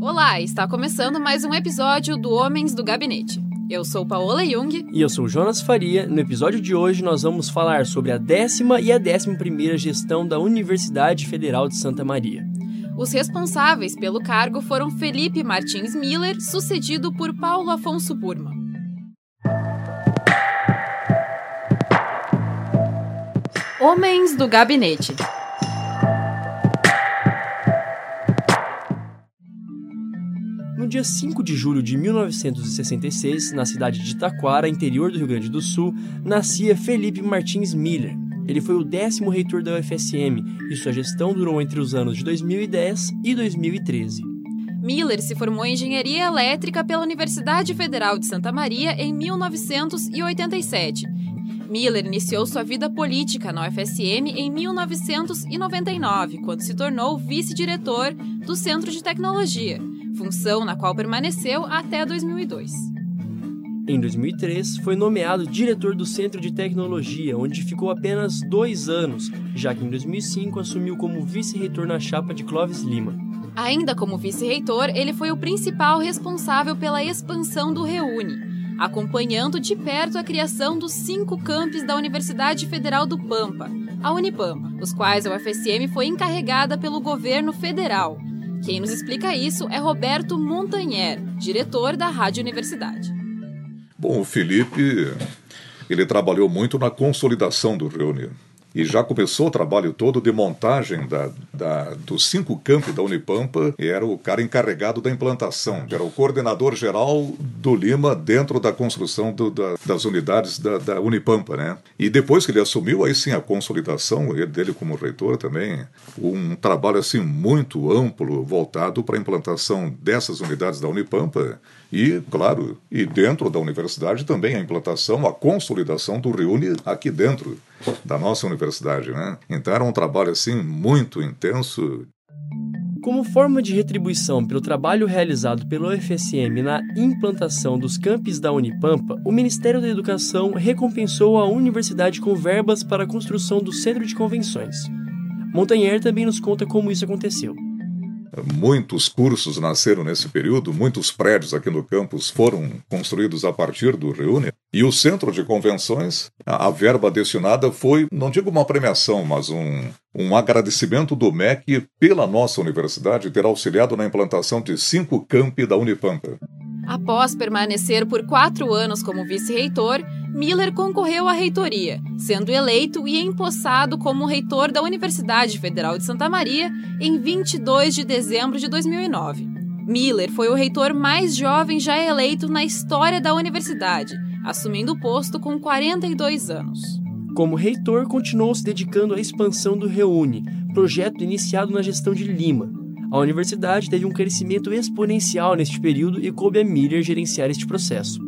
Olá, está começando mais um episódio do Homens do Gabinete. Eu sou Paola Jung. E eu sou Jonas Faria. No episódio de hoje nós vamos falar sobre a décima e a décima primeira gestão da Universidade Federal de Santa Maria. Os responsáveis pelo cargo foram Felipe Martins Miller, sucedido por Paulo Afonso Burma. Homens do Gabinete. Dia 5 de julho de 1966, na cidade de Taquara, interior do Rio Grande do Sul, nascia Felipe Martins Miller. Ele foi o décimo reitor da UFSM e sua gestão durou entre os anos de 2010 e 2013. Miller se formou em engenharia elétrica pela Universidade Federal de Santa Maria em 1987. Miller iniciou sua vida política na UFSM em 1999, quando se tornou vice-diretor do Centro de Tecnologia função na qual permaneceu até 2002. Em 2003, foi nomeado diretor do Centro de Tecnologia, onde ficou apenas dois anos, já que em 2005 assumiu como vice-reitor na chapa de Clóvis Lima. Ainda como vice-reitor, ele foi o principal responsável pela expansão do Reúne, acompanhando de perto a criação dos cinco campos da Universidade Federal do Pampa, a Unipampa, os quais a UFSM foi encarregada pelo governo federal, quem nos explica isso é Roberto Montanher, diretor da Rádio Universidade. Bom, o Felipe, ele trabalhou muito na consolidação do Reúne e já começou o trabalho todo de montagem da, da, dos cinco campos da Unipampa e era o cara encarregado da implantação, era o coordenador geral do Lima dentro da construção do, da, das unidades da, da, Unipampa, né? E depois que ele assumiu, aí sim a consolidação ele, dele como reitor também, um trabalho assim muito amplo voltado para a implantação dessas unidades da Unipampa e, claro, e dentro da universidade também a implantação, a consolidação do Reúne aqui dentro da nossa universidade, né? Então era um trabalho assim muito intenso. Como forma de retribuição pelo trabalho realizado pelo UFSM na implantação dos campos da Unipampa, o Ministério da Educação recompensou a universidade com verbas para a construção do centro de convenções. Montanher também nos conta como isso aconteceu. Muitos cursos nasceram nesse período, muitos prédios aqui no campus foram construídos a partir do Reúne. E o centro de convenções, a, a verba destinada foi, não digo uma premiação, mas um, um agradecimento do MEC pela nossa universidade ter auxiliado na implantação de cinco campi da Unipampa. Após permanecer por quatro anos como vice-reitor, Miller concorreu à reitoria, sendo eleito e empossado como reitor da Universidade Federal de Santa Maria em 22 de dezembro de 2009. Miller foi o reitor mais jovem já eleito na história da universidade, assumindo o posto com 42 anos. Como reitor, continuou se dedicando à expansão do Reúne, projeto iniciado na gestão de Lima, a universidade teve um crescimento exponencial neste período e coube a Miller gerenciar este processo.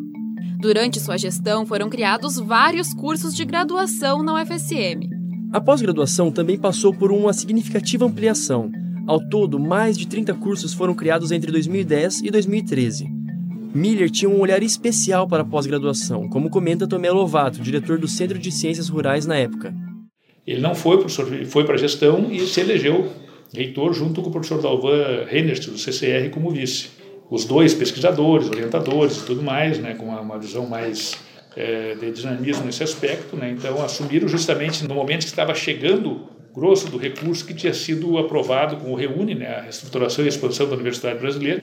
Durante sua gestão, foram criados vários cursos de graduação na UFSM. A pós-graduação também passou por uma significativa ampliação. Ao todo, mais de 30 cursos foram criados entre 2010 e 2013. Miller tinha um olhar especial para a pós-graduação, como comenta Tomé Lovato, diretor do Centro de Ciências Rurais na época. Ele não foi professor, foi para a gestão e se elegeu reitor, junto com o professor Dalvan Reinert, do CCR, como vice. Os dois pesquisadores, orientadores e tudo mais, né, com uma visão mais é, de dinamismo nesse aspecto, né, então assumiram justamente no momento que estava chegando grosso do recurso que tinha sido aprovado com o REUNE, né, a reestruturação e expansão da Universidade Brasileira.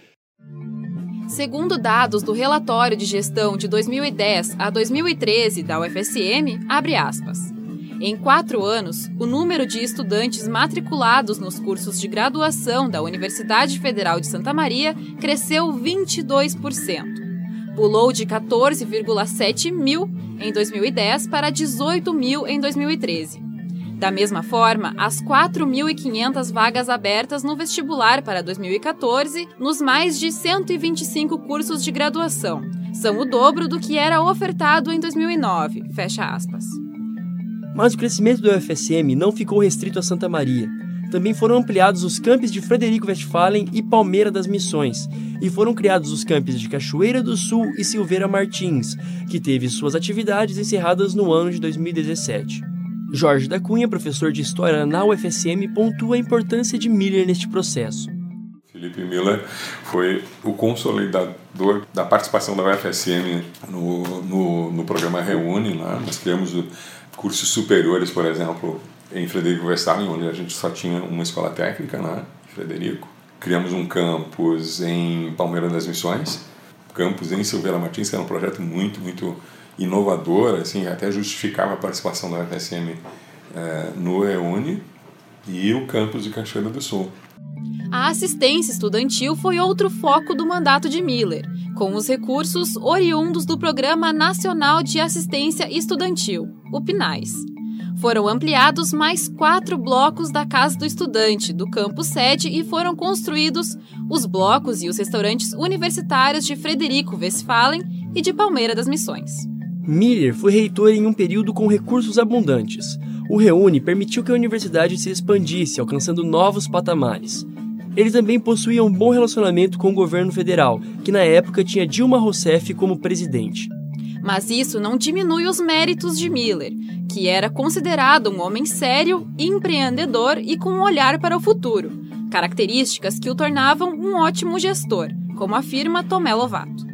Segundo dados do relatório de gestão de 2010 a 2013 da UFSM, abre aspas. Em quatro anos, o número de estudantes matriculados nos cursos de graduação da Universidade Federal de Santa Maria cresceu 22%. Pulou de 14,7 mil em 2010 para 18 mil em 2013. Da mesma forma, as 4.500 vagas abertas no vestibular para 2014 nos mais de 125 cursos de graduação são o dobro do que era ofertado em 2009. Fecha aspas. Mas o crescimento do UFSM não ficou restrito a Santa Maria. Também foram ampliados os campos de Frederico Westphalen e Palmeira das Missões, e foram criados os campos de Cachoeira do Sul e Silveira Martins, que teve suas atividades encerradas no ano de 2017. Jorge da Cunha, professor de História na UFSM, pontua a importância de Miller neste processo. Felipe Miller foi o consolidador da participação da UFSM no, no, no programa Reúne. Né? Nós criamos cursos superiores, por exemplo, em Frederico Westphalen, onde a gente só tinha uma escola técnica, né? Frederico. Criamos um campus em Palmeira das Missões, campus em Silveira Martins, que era um projeto muito, muito inovador, assim, até justificava a participação da UFSM eh, no Reúne, e o campus de Cachoeira do Sul. A assistência estudantil foi outro foco do mandato de Miller, com os recursos oriundos do Programa Nacional de Assistência Estudantil, o PNAES. Foram ampliados mais quatro blocos da Casa do Estudante, do campus sede, e foram construídos os blocos e os restaurantes universitários de Frederico Westphalen e de Palmeira das Missões. Miller foi reitor em um período com recursos abundantes. O Reúne permitiu que a universidade se expandisse, alcançando novos patamares. Ele também possuía um bom relacionamento com o governo federal, que na época tinha Dilma Rousseff como presidente. Mas isso não diminui os méritos de Miller, que era considerado um homem sério, empreendedor e com um olhar para o futuro, características que o tornavam um ótimo gestor, como afirma Tomé Lovato.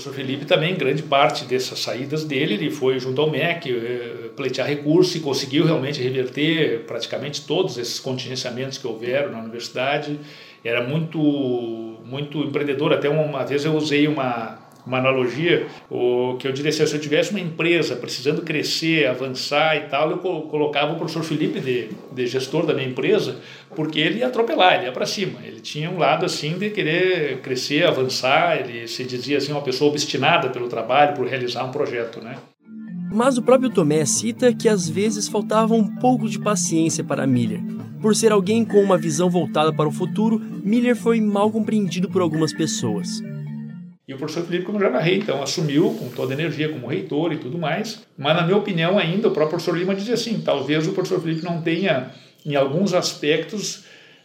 Professor Felipe também, grande parte dessas saídas dele, ele foi junto ao MEC eh, pleitear recurso e conseguiu realmente reverter praticamente todos esses contingenciamentos que houveram na universidade. Era muito, muito empreendedor. Até uma vez eu usei uma, uma analogia, o que eu diria assim, se eu tivesse uma empresa precisando crescer, avançar e tal, eu colocava o professor Felipe de, de gestor da minha empresa, porque ele ia atropelar, ele ia para cima. Ele tinha um lado assim de querer crescer, avançar, ele se dizia assim uma pessoa obstinada pelo trabalho, por realizar um projeto, né? Mas o próprio Tomé cita que às vezes faltava um pouco de paciência para Miller. Por ser alguém com uma visão voltada para o futuro, Miller foi mal compreendido por algumas pessoas. E o professor Felipe, como já narrei, então assumiu com toda a energia como reitor e tudo mais. Mas, na minha opinião, ainda o próprio professor Lima dizia assim: talvez o professor Felipe não tenha, em alguns aspectos,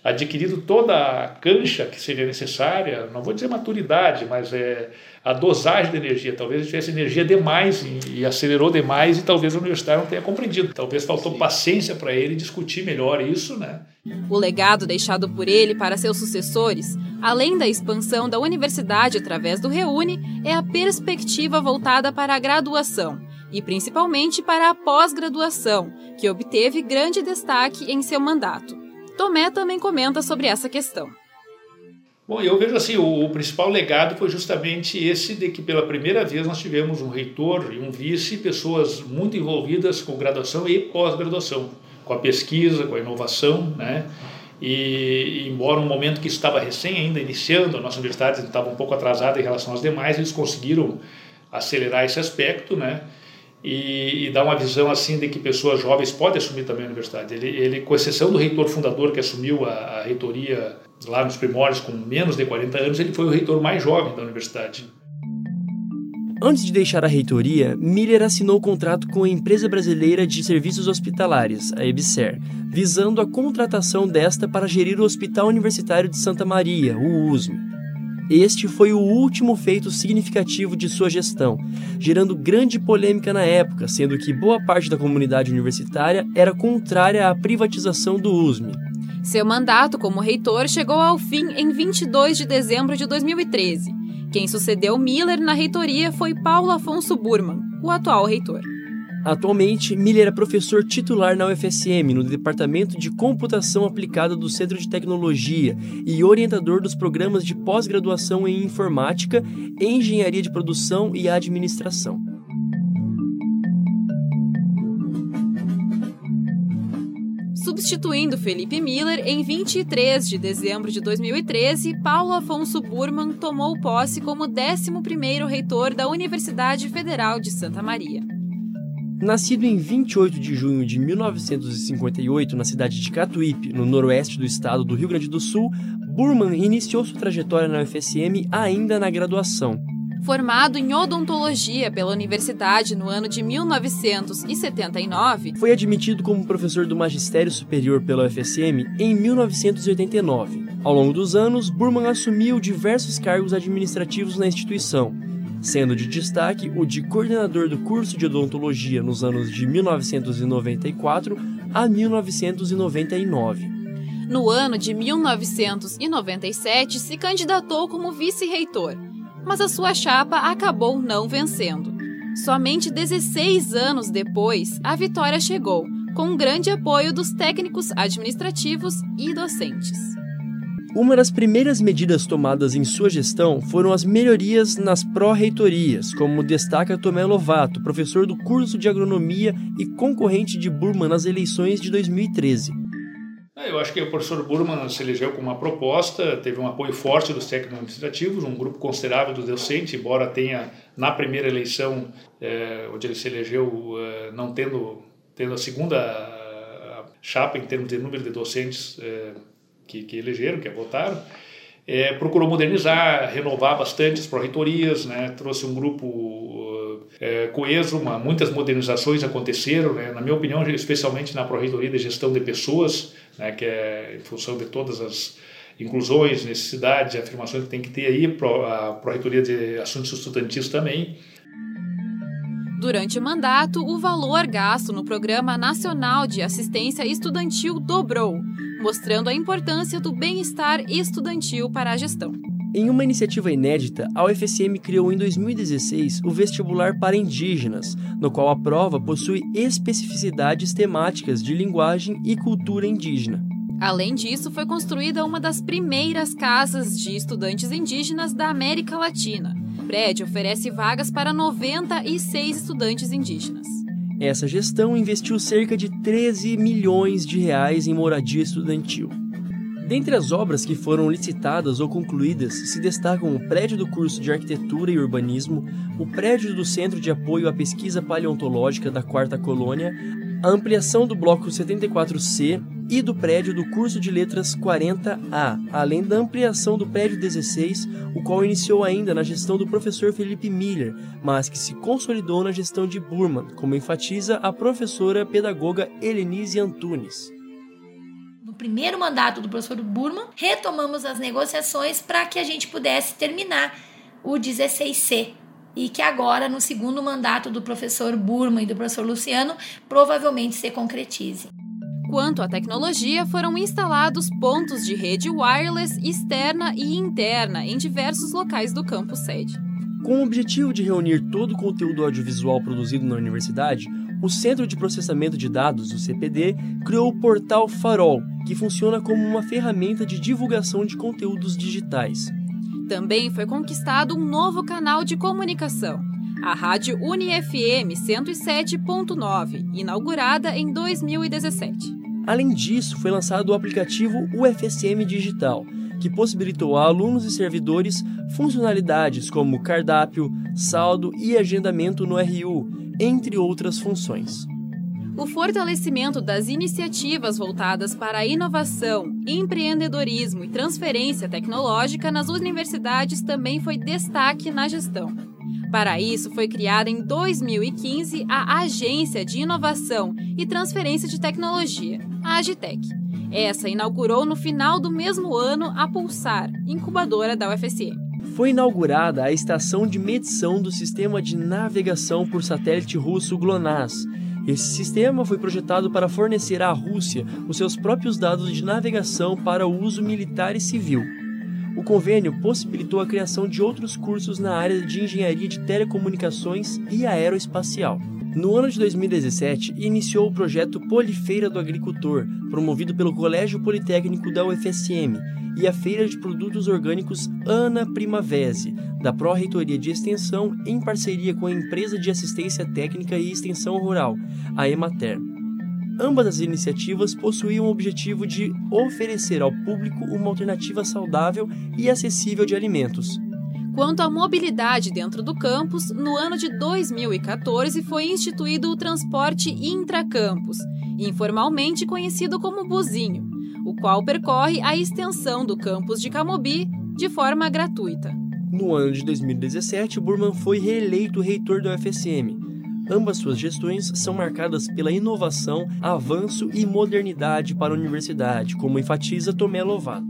adquirido toda a cancha que seria necessária, não vou dizer maturidade, mas é a dosagem da energia. Talvez ele tivesse energia demais e, e acelerou demais e talvez a universidade não tenha compreendido. Talvez faltou Sim. paciência para ele discutir melhor isso, né? O legado deixado por ele para seus sucessores além da expansão da universidade através do Reúne, é a perspectiva voltada para a graduação e principalmente para a pós-graduação, que obteve grande destaque em seu mandato. Tomé também comenta sobre essa questão. Bom, eu vejo assim, o, o, principal legado foi justamente esse de que pela primeira vez nós tivemos um reitor e um vice, pessoas muito envolvidas com graduação e pós-graduação, com a pesquisa, com a inovação, né? E, embora um momento que estava recém ainda iniciando, a nossa universidade estava um pouco atrasada em relação às demais, eles conseguiram acelerar esse aspecto, né? E, e, dar uma visão assim de que pessoas jovens podem assumir também a universidade. Ele, ele com exceção do reitor fundador que assumiu a, a reitoria lá nos primórdios com menos de 40 anos, ele foi o reitor mais jovem da universidade. Antes de deixar a reitoria, Miller assinou contrato com a Empresa Brasileira de Serviços Hospitalares, a EBSER, visando a contratação desta para gerir o Hospital Universitário de Santa Maria, o USM. Este foi o último feito significativo de sua gestão, gerando grande polêmica na época, sendo que boa parte da comunidade universitária era contrária à privatização do USM. Seu mandato como reitor chegou ao fim em 22 de dezembro de 2013 quem sucedeu Miller na reitoria foi Paulo Afonso Burman, o atual reitor. Atualmente, Miller é professor titular na UFSM, no Departamento de Computação Aplicada do Centro de Tecnologia e orientador dos programas de pós-graduação em Informática, Engenharia de Produção e Administração. Substituindo Felipe Miller, em 23 de dezembro de 2013, Paulo Afonso Burman tomou posse como 11º reitor da Universidade Federal de Santa Maria. Nascido em 28 de junho de 1958 na cidade de Catuípe, no noroeste do estado do Rio Grande do Sul, Burman iniciou sua trajetória na UFSM ainda na graduação, Formado em odontologia pela universidade no ano de 1979, foi admitido como professor do magistério superior pela UFSM em 1989. Ao longo dos anos, Burman assumiu diversos cargos administrativos na instituição, sendo de destaque o de coordenador do curso de odontologia nos anos de 1994 a 1999. No ano de 1997, se candidatou como vice-reitor, mas a sua chapa acabou não vencendo. Somente 16 anos depois, a vitória chegou, com grande apoio dos técnicos administrativos e docentes. Uma das primeiras medidas tomadas em sua gestão foram as melhorias nas pró-reitorias, como destaca Tomé Lovato, professor do curso de agronomia e concorrente de Burman nas eleições de 2013. É, eu acho que o professor Burman se elegeu com uma proposta, teve um apoio forte dos técnicos administrativos, um grupo considerável do docente, embora tenha na primeira eleição, é, onde ele se elegeu, é, não tendo, tendo a segunda chapa em termos de número de docentes que, que elegeram, que votaram, é, procurou modernizar, renovar bastante as pró-reitorias, né, trouxe um grupo é, coeso, uma, muitas modernizações aconteceram, né, na minha opinião, especialmente na pró-reitoria de gestão de pessoas, né, que é em função de todas as inclusões, necessidades, afirmações que tem que ter aí, a pró-reitoria de assuntos estudantis também. Durante o mandato, o valor gasto no Programa Nacional de Assistência Estudantil dobrou, mostrando a importância do bem-estar estudantil para a gestão. Em uma iniciativa inédita, a UFSM criou em 2016 o vestibular para indígenas, no qual a prova possui especificidades temáticas de linguagem e cultura indígena. Além disso, foi construída uma das primeiras casas de estudantes indígenas da América Latina. O prédio oferece vagas para 96 estudantes indígenas. Essa gestão investiu cerca de 13 milhões de reais em moradia estudantil. Dentre as obras que foram licitadas ou concluídas, se destacam o prédio do curso de Arquitetura e Urbanismo, o prédio do Centro de Apoio à Pesquisa Paleontológica da Quarta Colônia, a ampliação do bloco 74C e do prédio do curso de Letras 40A, além da ampliação do prédio 16, o qual iniciou ainda na gestão do professor Felipe Miller, mas que se consolidou na gestão de Burman, como enfatiza a professora pedagoga Helenise Antunes. Primeiro mandato do professor Burman, retomamos as negociações para que a gente pudesse terminar o 16C, e que agora, no segundo mandato do professor Burman e do professor Luciano, provavelmente se concretize. Quanto à tecnologia, foram instalados pontos de rede wireless externa e interna em diversos locais do campus sede. Com o objetivo de reunir todo o conteúdo audiovisual produzido na universidade, o Centro de Processamento de Dados, o CPD, criou o portal Farol, que funciona como uma ferramenta de divulgação de conteúdos digitais. Também foi conquistado um novo canal de comunicação, a Rádio UniFM 107.9, inaugurada em 2017. Além disso, foi lançado o aplicativo UFSM Digital, que possibilitou a alunos e servidores funcionalidades como cardápio, saldo e agendamento no RU, entre outras funções. O fortalecimento das iniciativas voltadas para a inovação, empreendedorismo e transferência tecnológica nas universidades também foi destaque na gestão. Para isso, foi criada em 2015 a Agência de Inovação e Transferência de Tecnologia, a Agitec. Essa inaugurou no final do mesmo ano a Pulsar, incubadora da UFSM. Foi inaugurada a estação de medição do sistema de navegação por satélite russo GLONASS. Esse sistema foi projetado para fornecer à Rússia os seus próprios dados de navegação para uso militar e civil. O convênio possibilitou a criação de outros cursos na área de engenharia de telecomunicações e aeroespacial. No ano de 2017, iniciou o projeto Polifeira do Agricultor, promovido pelo Colégio Politécnico da UFSM, e a Feira de Produtos Orgânicos Ana Primavese, da Pró-Reitoria de Extensão, em parceria com a Empresa de Assistência Técnica e Extensão Rural, a Emater. Ambas as iniciativas possuíam o objetivo de oferecer ao público uma alternativa saudável e acessível de alimentos. Quanto à mobilidade dentro do campus, no ano de 2014 foi instituído o transporte intracampus, informalmente conhecido como Buzinho, o qual percorre a extensão do campus de Camobi de forma gratuita. No ano de 2017, Burman foi reeleito reitor da UFSM, Ambas suas gestões são marcadas pela inovação, avanço e modernidade para a universidade, como enfatiza Tomé Lovato.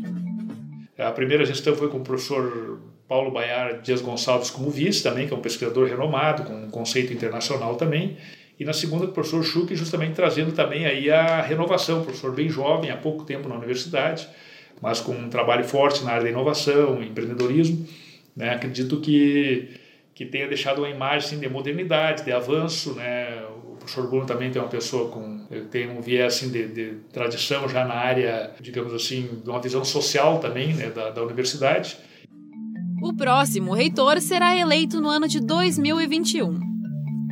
A primeira gestão foi com o professor Paulo Baiar Dias Gonçalves como vice também, que é um pesquisador renomado, com um conceito internacional também. E na segunda, o professor Schuch, justamente trazendo também aí a renovação, professor bem jovem, há pouco tempo na universidade, mas com um trabalho forte na área da inovação, empreendedorismo. Né? Acredito que, que tenha deixado uma imagem assim, de modernidade, de avanço. Né? O professor Bruno também tem uma pessoa com tem um viés assim, de, de tradição já na área, digamos assim, de uma visão social também né? da, da universidade. O próximo reitor será eleito no ano de 2021.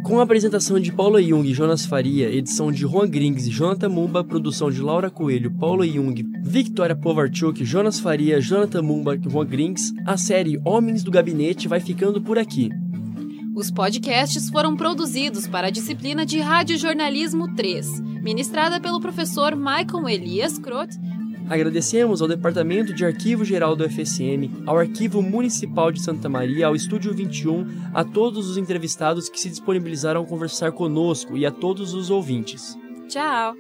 Com a apresentação de Paula Jung e Jonas Faria, edição de Juan Grings e Jonathan Mumba, produção de Laura Coelho, Paula Jung, Victoria Povarchuk, Jonas Faria, Jonathan Mumba e Juan Grings, a série Homens do Gabinete vai ficando por aqui. Os podcasts foram produzidos para a disciplina de Radiojornalismo 3, ministrada pelo professor Michael Elias Croth Agradecemos ao Departamento de Arquivo Geral do FSM, ao Arquivo Municipal de Santa Maria, ao Estúdio 21, a todos os entrevistados que se disponibilizaram a conversar conosco e a todos os ouvintes. Tchau!